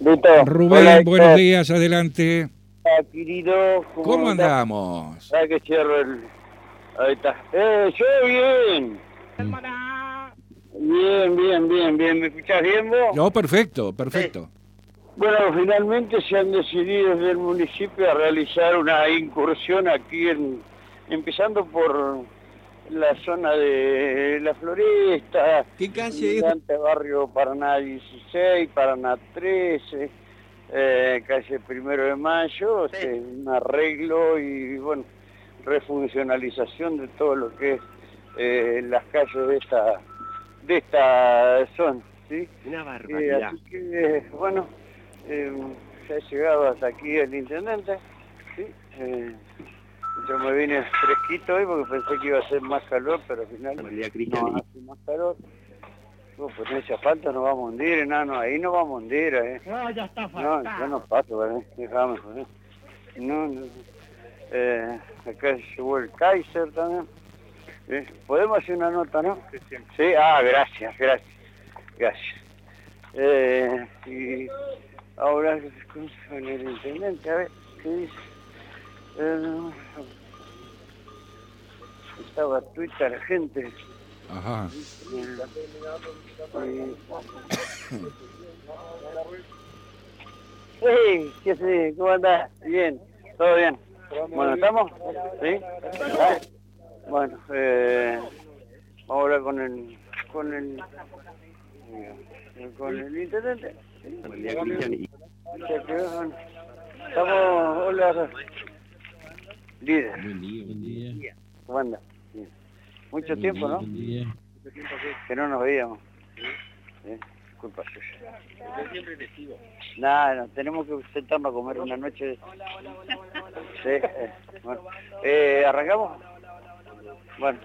Rubén, Hola, buenos días, adelante. Querido. ¿Cómo andamos? Ah, que cierro el... Ahí está. Eh, yo bien. Bien, bien, bien, bien. ¿Me escuchás bien vos? No, perfecto, perfecto. Bueno, finalmente se han decidido desde el municipio a realizar una incursión aquí, en, empezando por la zona de la Floresta, ¿Qué calle es? Barrio Paraná 16, Paraná 13, eh, calle Primero de Mayo, o sea, un arreglo y, bueno, refuncionalización de todo lo que es eh, las calles de esta, de esta zona, ¿sí? Una Eh, barbaridad. así que, bueno, se ha llegado hasta aquí el intendente, ¿sí? Eh, yo me vine fresquito hoy porque pensé que iba a ser más calor, pero al final no hace más calor. Oh, pues en ese asfalto nos vamos a hundir, no, no, ahí no vamos a hundir, eh. No, ya está No, yo no paso, ¿verdad? Déjame. No, no. Eh, acá llegó el Kaiser también. Eh, ¿Podemos hacer una nota, no? Sí, ah, gracias, gracias. Gracias. Eh, y ahora con el intendente, a ver, ¿qué dice? Eh, estaba Twitter, la gente. Ajá. Sí, ¿qué sé? ¿Cómo andás? Bien, todo bien. Bueno, ¿estamos? ¿Sí? Ah, Bueno, eh, vamos a hablar con el, con el, con el intendente. Quedó- Estamos, hola, líder, Buen día, buen día. ¿cómo anda? Bien. Mucho Buen tiempo, día, ¿no? Buen día. Que no nos veíamos. Sí, Culpa suya. Nada, no, tenemos que sentarnos a comer una noche. Sí, eh, bueno. Eh, ¿Arrancamos? Bueno,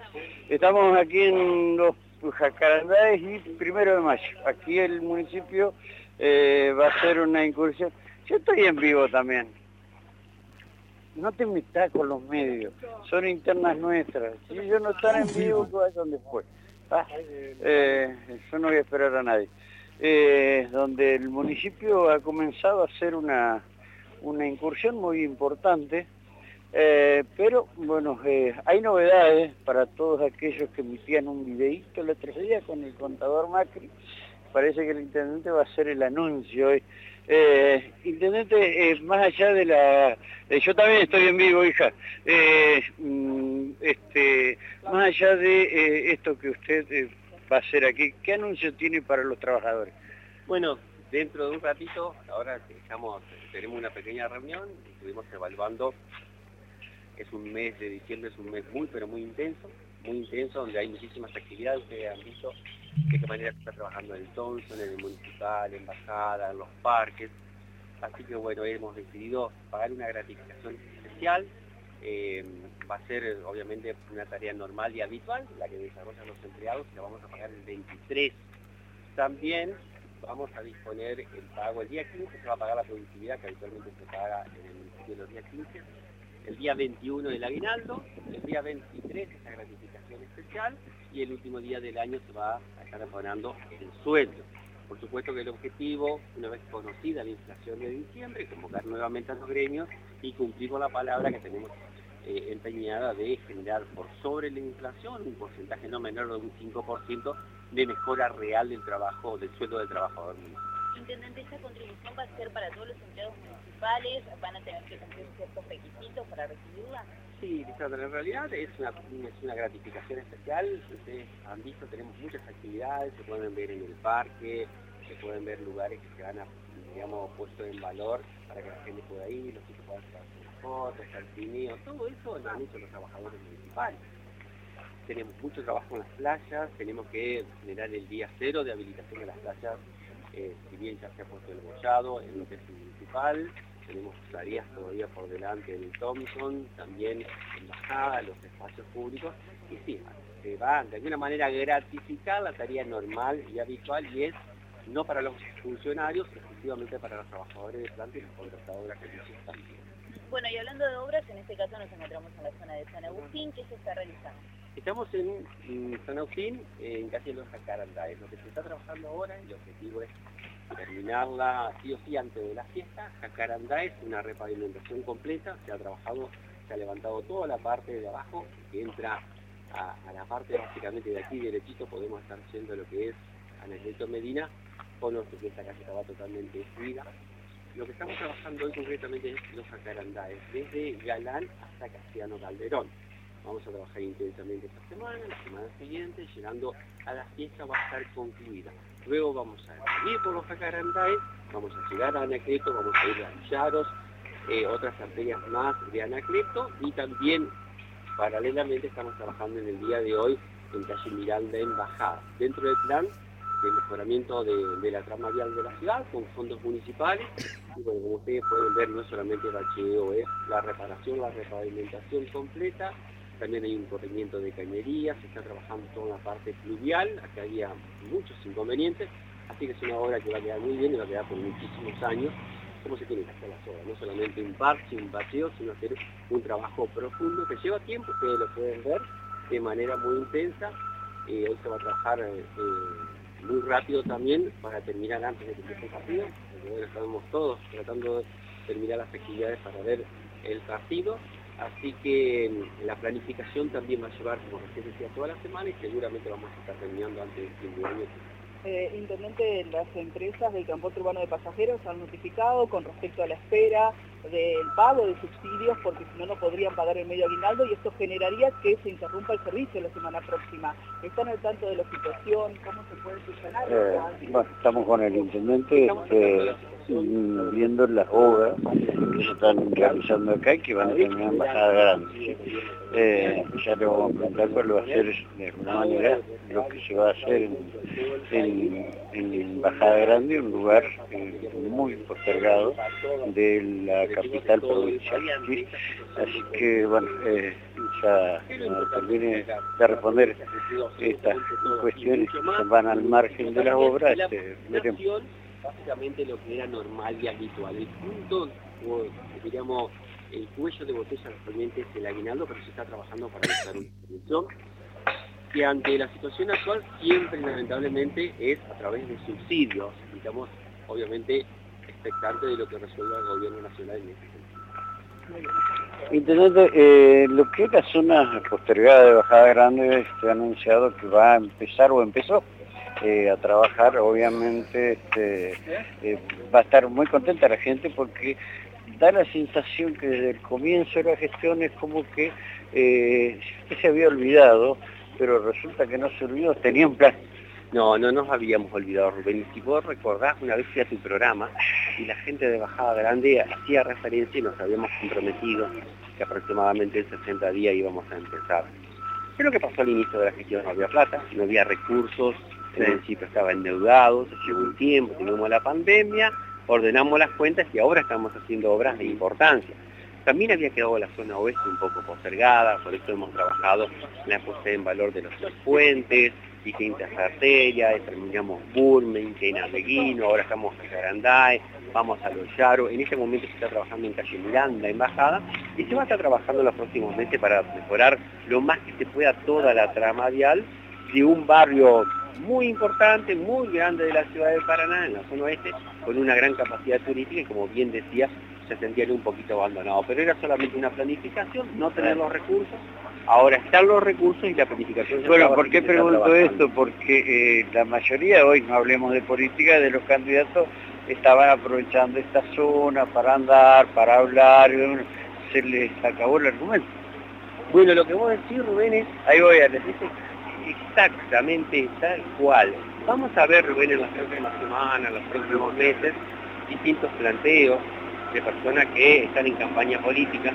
estamos aquí en los Jacarandáes y primero de mayo. Aquí el municipio eh, va a hacer una incursión. Yo estoy en vivo también. No te metas con los medios, son internas nuestras. Si ellos no están en vivo, que vayan después. Ah, eh, yo no voy a esperar a nadie. Eh, donde el municipio ha comenzado a hacer una, una incursión muy importante, eh, pero bueno, hay novedades para todos aquellos que emitían un videíto el otro día con el contador Macri. Parece que el intendente va a hacer el anuncio hoy. Eh, intendente, eh, más allá de la... eh, yo también estoy en vivo, hija. Mm, este, más allá de esto que usted va a hacer aquí, ¿qué anuncio tiene para los trabajadores? Bueno, dentro de un ratito, ahora estamos, tenemos una pequeña reunión, estuvimos evaluando, es un mes de diciembre, es un mes muy pero muy intenso, muy intenso, donde hay muchísimas actividades, ustedes han visto de qué manera se está trabajando en Thompson, en el municipal, en Embajada, en los parques, así que bueno, hemos decidido pagar una gratificación especial, eh, va a ser obviamente una tarea normal y habitual, la que desarrollan los empleados, y la vamos a pagar el 23 también vamos a disponer el pago el día 15, se va a pagar la productividad que habitualmente se paga en el municipio los días 15, el día 21 el aguinaldo, el día 23 esa gratificación especial y el último día del año se va a estar abonando el sueldo. Por supuesto que el objetivo, una vez conocida la inflación de diciembre, convocar nuevamente a los gremios y cumplir con la palabra que tenemos eh, empeñada de generar por sobre la inflación un porcentaje no menor de un 5% de mejora real del trabajo, del sueldo del trabajador municipal. Intendente, ¿esta contribución va a ser para todos los empleados municipales? ¿Van a tener que cumplir ciertos requisitos para recibirla? Sí, en realidad es una, es una gratificación especial. Ustedes han visto, tenemos muchas actividades, se pueden ver en el parque, se pueden ver lugares que se han, digamos, puesto en valor para que la gente pueda ir, los chicos puedan sacar sus fotos, el cineo, todo eso lo han hecho los trabajadores municipales. Tenemos mucho trabajo en las playas, tenemos que generar el día cero de habilitación de las playas, eh, si bien ya se ha puesto el bollado en lo que es el municipal, tenemos tareas todavía por delante del Thompson, también en bajada, los espacios públicos, y sí, se va de alguna manera a gratificar la tarea normal y habitual y es no para los funcionarios, exclusivamente para los trabajadores de planta y los contratadores de servicios también. Bueno, y hablando de obras, en este caso nos encontramos en la zona de San Agustín. ¿Qué se está realizando? Estamos en, San Agustín, en casi los Jacarandáes. Lo que se está trabajando ahora, el objetivo es terminarla sí o sí antes de la fiesta. Jacarandá es una repavimentación completa, se ha trabajado, se ha levantado toda la parte de abajo que entra a, la parte básicamente de aquí derechito, podemos estar haciendo lo que es Anacleto Medina, con que esta calle estaba totalmente destruida. Lo que estamos trabajando hoy concretamente es los jacarandáes, desde Galán hasta Castellano Calderón. Vamos a trabajar intensamente esta semana, la semana siguiente, llegando a la fiesta va a estar concluida. Luego vamos a seguir por los jacarandáes, vamos a llegar a Anacleto, vamos a ir a Villaros, eh, otras arterias más de Anacleto y también paralelamente estamos trabajando en el día de hoy en calle Miranda en Bajada, dentro del plan de mejoramiento de, la trama vial de la ciudad con fondos municipales y bueno, como ustedes pueden ver no es solamente bacheo, es la reparación, la repavimentación completa también hay un corrimiento de cañería, se está trabajando toda la parte fluvial, aquí había muchos inconvenientes, así que es una obra que va a quedar muy bien y va a quedar por muchísimos años, como se tiene que hacer las obras, no solamente un parche, un paseo, sino hacer un trabajo profundo que lleva tiempo, ustedes lo pueden ver de manera muy intensa, eh, hoy se va a trabajar eh, muy rápido también para terminar antes de que empiece el partido, porque estamos todos tratando de terminar las actividades para ver el partido, Así que mm, la planificación también va a llevar, como recién decía, toda la semana y seguramente vamos a estar terminando antes del fin de año. Eh, intendente, las empresas del transporte urbano de pasajeros han notificado con respecto a la espera del pago de subsidios porque si no, no podrían pagar el medio aguinaldo y esto generaría que se interrumpa el servicio la semana próxima. ¿Están al tanto de la situación? ¿Cómo se puede solucionar? Eh, estamos con el intendente este, viendo las obras que se están realizando acá y que van a terminar en Bajada Grande. Eh, ya le vamos a preguntar cuál va a ser de alguna manera lo que se va a hacer en, en, Bajada Grande, un lugar eh, muy postergado de la capital provincial. Así que, bueno, eh, ya termine de responder estas cuestiones que van al margen de la obra, este, veremos básicamente lo que era normal y habitual. El punto, o diríamos, el cuello de botella actualmente es el aguinaldo, pero se está trabajando para buscar una solución que ante la situación actual siempre lamentablemente es a través de subsidios. Estamos obviamente expectantes de lo que resuelva el gobierno nacional en este. Intendente, eh, lo que es la zona postergada de Bajada Grande se ha anunciado que va a empezar o empezó eh, a trabajar, obviamente este, eh, va a estar muy contenta la gente porque da la sensación que desde el comienzo de la gestión es como que eh, se había olvidado, pero resulta que no se olvidó, tenía un plan. No, no nos habíamos olvidado, Rubén. Si vos recordás, una vez fui a tu programa y la gente de Bajada Grande hacía referencia y nos habíamos comprometido que aproximadamente en 60 días íbamos a empezar. ¿Qué es lo que pasó al inicio de la gestión? No había plata, no había recursos, en principio estaba endeudado, se llevó un tiempo, tuvimos la pandemia, ordenamos las cuentas y ahora estamos haciendo obras de importancia. También había quedado la zona oeste un poco postergada, por eso hemos trabajado en la puesta en valor de los puentes, distintas arterias, terminamos Burmen, Arbeguino, ahora estamos en Garandae, vamos a Los Yaros, en este momento se está trabajando en calle Miranda, Embajada, y se va a estar trabajando los próximos meses para mejorar lo más que se pueda toda la trama vial de un barrio muy importante, muy grande de la ciudad de Paraná, en la zona oeste, con una gran capacidad turística y como bien decía, se sentían un poquito abandonado. Pero era solamente una planificación, no tener los recursos. Ahora están los recursos y la planificación. Bueno, ¿por qué pregunto esto? Porque eh, la mayoría, hoy no hablemos de política, de los candidatos estaban aprovechando esta zona para andar, para hablar, se les acabó el argumento. Bueno, lo que vos decís, Rubén, es, ahí voy a decir, exactamente tal cual. Vamos a ver, Rubén, en las próximas semanas, en los próximos meses, distintos planteos de personas que están en campaña política.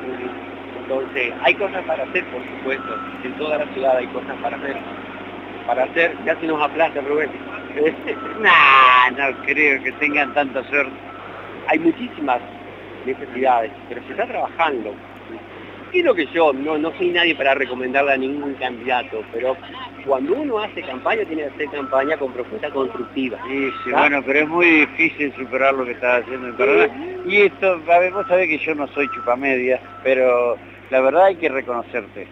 Entonces, hay cosas para hacer, por supuesto. En toda la ciudad hay cosas para hacer. Para hacer, ya se nos aplaza, Rubén. nah, no creo que tengan tanta suerte. Hay muchísimas necesidades, pero se está trabajando lo que yo no, no soy nadie para recomendarle a ningún candidato, pero cuando uno hace campaña tiene que hacer campaña con propuesta constructiva. Sí, sí, bueno, pero es muy difícil superar lo que estás haciendo en Paraná. Y esto, a ver, vos sabés que yo no soy chupamedia, pero la verdad hay que reconocerte.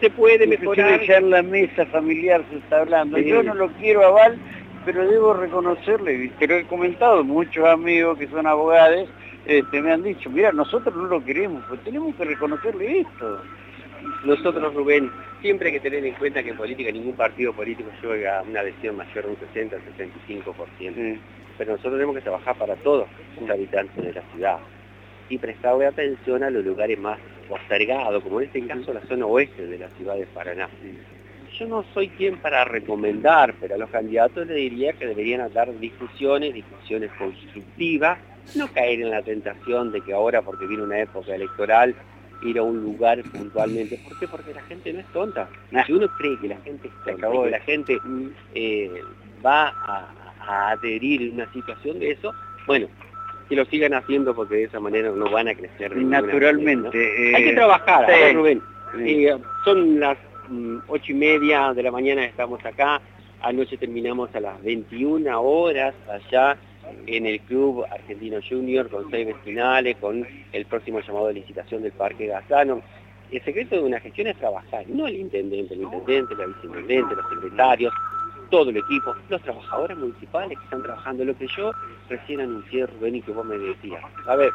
Se puede mejorar. ya en la mesa familiar se está hablando. Yo no lo quiero aval, pero debo reconocerle, pero he comentado, muchos amigos que son abogados este, me han dicho, mira, nosotros no lo queremos, pues tenemos que reconocerle esto. Nosotros, Rubén, siempre hay que tener en cuenta que en política ningún partido político llega a una adhesión mayor de un 60 al 65%. Pero nosotros tenemos que trabajar para todos los habitantes de la ciudad y prestarle atención a los lugares más postergados, como en este caso la zona oeste de la ciudad de Paraná. Yo no soy quien para recomendar, pero a los candidatos les diría que deberían dar discusiones, discusiones constructivas, no caer en la tentación de que ahora, porque viene una época electoral, ir a un lugar puntualmente. ¿Por qué? Porque la gente no es tonta. Si uno cree que la gente es tonta, que la gente eh, va a, adherir en una situación de eso, bueno, que lo sigan haciendo porque de esa manera no van a crecer. Naturalmente. Hay que trabajar, Rubén. son las mm, ocho y media de la mañana estamos acá, anoche terminamos a las 21 horas allá en el Club Argentino Junior con seis finales, con el próximo llamado de licitación del Parque Gazano. El secreto de una gestión es trabajar, no el intendente, el intendente, la viceintendente, los secretarios, todo el equipo, los trabajadores municipales que están trabajando, lo que yo recién anuncié, Rubén, y que vos me decías. A ver,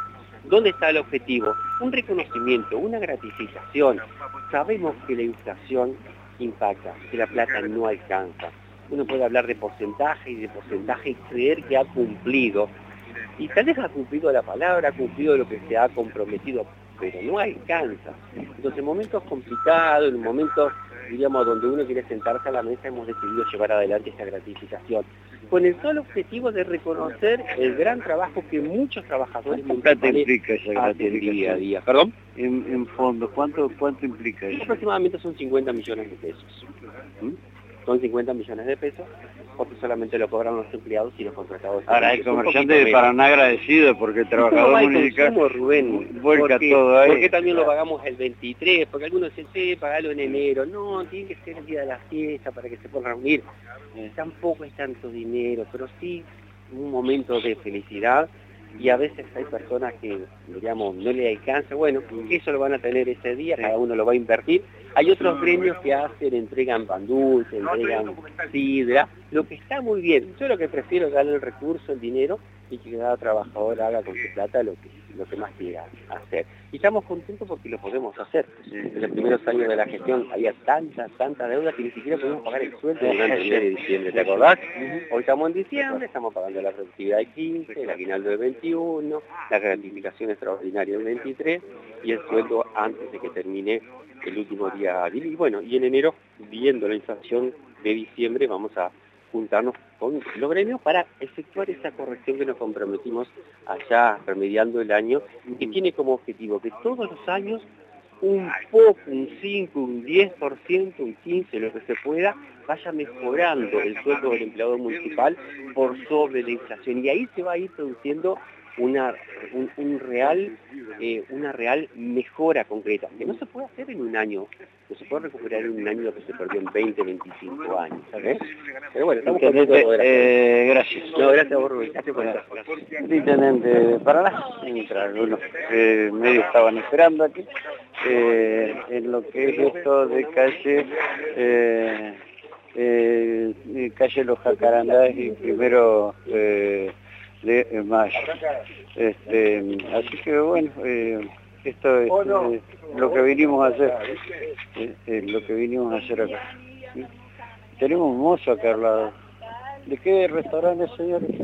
¿dónde está el objetivo? Un reconocimiento, una gratificación. Sabemos que la inflación impacta, que la plata no alcanza uno puede hablar de porcentaje y de porcentaje y creer que ha cumplido. Y tal vez ha cumplido la palabra, ha cumplido lo que se ha comprometido, pero no alcanza. Entonces en momentos complicados, en momentos, diríamos, donde uno quiere sentarse a la mesa, hemos decidido llevar adelante esta gratificación. Con el solo objetivo de reconocer el gran trabajo que muchos trabajadores ¿Cuánto implica esa gratificación? Día a día. ¿Perdón? En, fondo, ¿cuánto, cuánto implica eso? Aproximadamente son 50 millones de pesos. ¿Mm? Son 50 millones de pesos, porque solamente lo cobran los empleados y los contratados. Ahora, el comerciante de Paraná agradecido porque el trabajador municipal Rubén, vuelca todo ahí. Porque también lo pagamos el 23, porque algunos dicen, sí, pagalo en enero. No, tiene que ser el día de la fiesta para que se puedan reunir. Tampoco es tanto dinero, pero sí un momento de felicidad y a veces hay personas que, digamos, no le alcanza, bueno, eso lo van a tener ese día, cada uno lo va a invertir. Hay otros gremios que hacen, entregan pan dulce, entregan sidra, lo que está muy bien. Yo lo que prefiero es darle el recurso, el dinero, y que cada trabajador haga con su plata lo que, lo que más quiera hacer. Y estamos contentos porque lo podemos hacer. En los primeros años de la gestión había tanta, tanta deuda que ni siquiera podíamos pagar el sueldo durante el mes de diciembre, ¿te acordás? Hoy estamos en diciembre, estamos pagando la productividad del 15, el aguinaldo del 21, la gratificación extraordinaria del 23 y el sueldo antes de que termine el último día. Y bueno, y en enero, viendo la inflación de diciembre, vamos a juntarnos con los gremios para efectuar esa corrección que nos comprometimos allá remediando el año, que tiene como objetivo que todos los años un poco, un 5, un 10%, un 15%, lo que se pueda, vaya mejorando el sueldo del empleado municipal por sobre la inflación. Y ahí se va a ir produciendo una, un, real, eh, una real mejora concreta, que no se puede hacer en un año, no se puede recuperar en un año lo que se perdió en 20, 25 años, ¿sabes? Pero bueno, estamos contentos eh, Gracias. No, gracias a vos, Rubén. Gracias por estar. Mientras algunos eh, medios estaban esperando aquí, eh, en lo que es esto de calle... Eh, eh, calle Los Jacarandás y primero eh, de mayo. Este, así que bueno, eh, esto es eh, lo que vinimos a hacer, eh, lo que vinimos a hacer acá. Tenemos un mozo acá al lado. ¿De qué restaurante, señores?